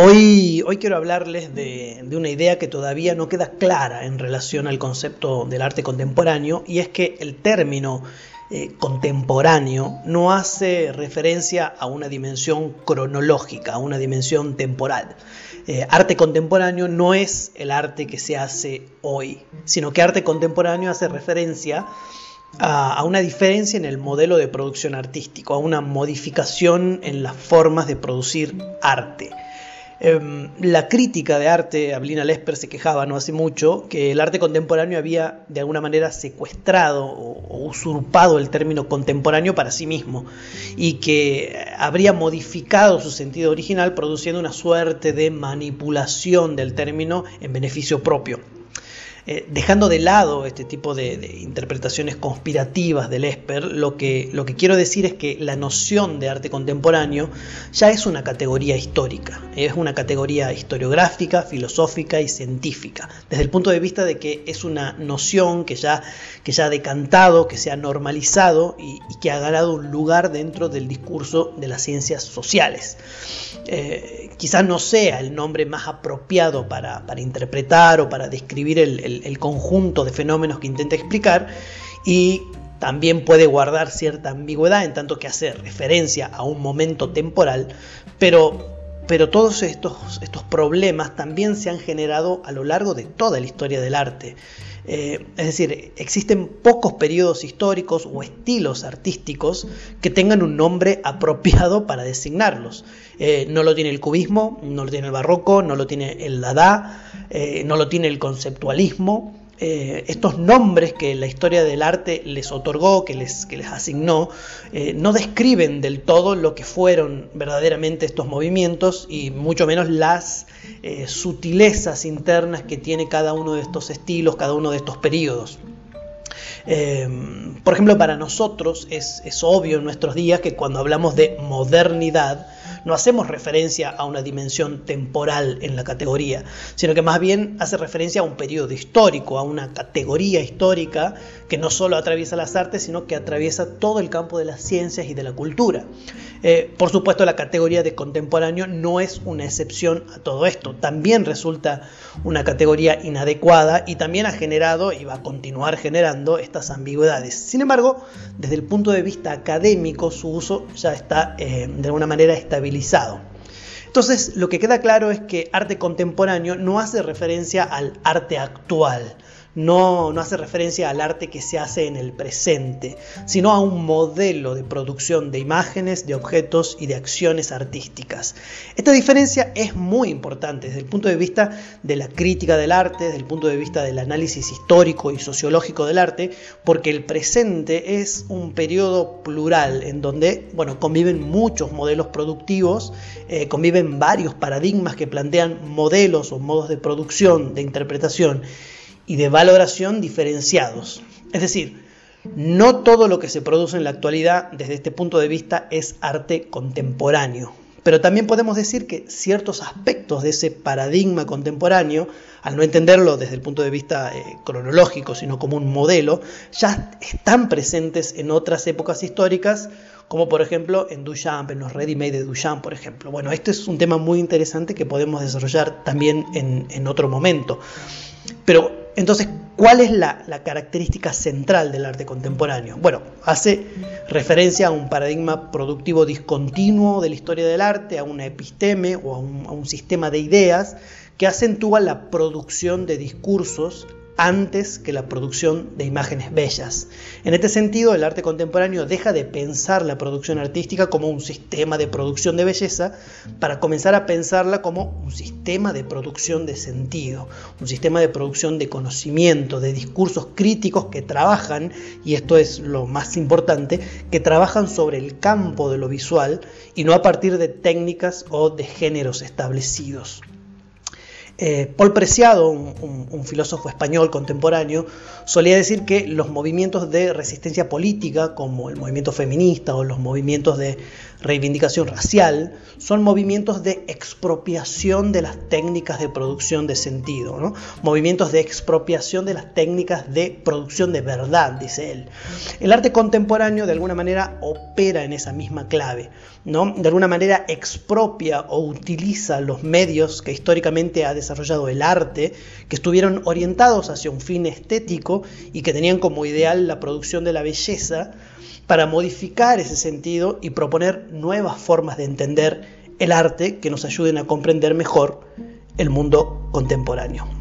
Hoy, quiero hablarles de, una idea que todavía no queda clara en relación al concepto del arte contemporáneo y es que el término eh, contemporáneo no hace referencia a una dimensión cronológica, a una dimensión temporal. Eh, arte contemporáneo no es el arte que se hace hoy, sino que arte contemporáneo hace referencia a, una diferencia en el modelo de producción artístico, a una modificación en las formas de producir arte. Em, la crítica de arte, Ablina Lesper se quejaba no hace mucho, que el arte contemporáneo había de alguna manera secuestrado o, usurpado el término contemporáneo para sí mismo y que habría modificado su sentido original produciendo una suerte de manipulación del término en beneficio propio. Eh, dejando de lado este tipo de, interpretaciones conspirativas del Esper, lo que, lo que quiero decir es que la noción de arte contemporáneo ya es una categoría histórica, es una categoría historiográfica, filosófica y científica, desde el punto de vista de que es una noción que ya, que ya ha decantado, que se ha normalizado y, que ha ganado un lugar dentro del discurso de las ciencias sociales. Eh, quizás no sea el nombre más apropiado para, interpretar o para describir el, conjunto de fenómenos que intenta explicar y también puede guardar cierta ambigüedad en tanto que hace referencia a un momento temporal, pero, pero todos estos, estos problemas también se han generado a lo largo de toda la historia del arte. Eh, es decir, existen pocos periodos históricos o estilos artísticos que tengan un nombre apropiado para designarlos. Eh, no lo tiene el cubismo, no lo tiene el barroco, no lo tiene el dada, eh, no lo tiene el conceptualismo. Eh, estos nombres que la historia del arte les otorgó, que les, que les asignó, no describen del todo lo que fueron verdaderamente estos movimientos y mucho menos las sutilezas internas que tiene cada uno de estos estilos, cada uno de estos periodos. Por ejemplo, para nosotros es, es obvio en nuestros días que cuando hablamos de modernidad, no hacemos referencia a una dimensión temporal en la categoría, sino que más bien hace referencia a un periodo histórico, a una categoría histórica que no solo atraviesa las artes, sino que atraviesa todo el campo de las ciencias y de la cultura. Eh, por supuesto, la categoría de contemporáneo no es una excepción a todo esto, también resulta una categoría inadecuada y también ha generado y va a continuar generando estas ambigüedades. Sin embargo, desde el punto de vista académico, su uso ya está eh, de alguna manera estabilizado. Entonces, lo que queda claro es que arte contemporáneo no hace referencia al arte actual, no, hace referencia al arte que se hace en el presente, sino a un modelo de producción de imágenes, de objetos y de acciones artísticas. Esta diferencia es muy importante desde el punto de vista de la crítica del arte, desde el punto de vista del análisis histórico y sociológico del arte, porque el presente es un periodo plural en donde bueno, conviven muchos modelos productivos, eh, conviven varios paradigmas que plantean modelos o modos de producción, de interpretación y de valoración diferenciados. Es decir, no todo lo que se produce en la actualidad desde este punto de vista es arte contemporáneo. Pero también podemos decir que ciertos aspectos de ese paradigma contemporáneo, al no entenderlo desde el punto de vista eh, cronológico, sino como un modelo, ya están presentes en otras épocas históricas, como por ejemplo en Duchamp, en los ready-made de Duchamp, por ejemplo. Bueno, este es un tema muy interesante que podemos desarrollar también en, en otro momento. Pero entonces, ¿cuál es la, característica central del arte contemporáneo? Bueno, hace referencia a un paradigma productivo discontinuo de la historia del arte, a una episteme o a un sistema de ideas que acentúa la producción de discursos antes que la producción de imágenes bellas. En este sentido, el arte contemporáneo deja de pensar la producción artística como un sistema de producción de belleza para comenzar a pensarla como un sistema de producción de sentido, un sistema de producción de conocimiento, de discursos críticos que trabajan, y esto es lo más importante, que trabajan sobre el campo de lo visual y no a partir de técnicas o de géneros establecidos. Eh, Paul Preciado, un, filósofo español contemporáneo, solía decir que los movimientos de resistencia política, como el movimiento feminista o los movimientos de reivindicación racial, son movimientos de expropiación de las técnicas de producción de sentido, movimientos de expropiación de las técnicas de producción de verdad, dice él. El arte contemporáneo de alguna manera opera en esa misma clave, ¿no? de alguna manera expropia o utiliza los medios que históricamente ha desarrollado el arte, que estuvieron orientados hacia un fin estético y que tenían como ideal la producción de la belleza, para modificar ese sentido y proponer nuevas formas de entender el arte que nos ayuden a comprender mejor el mundo contemporáneo.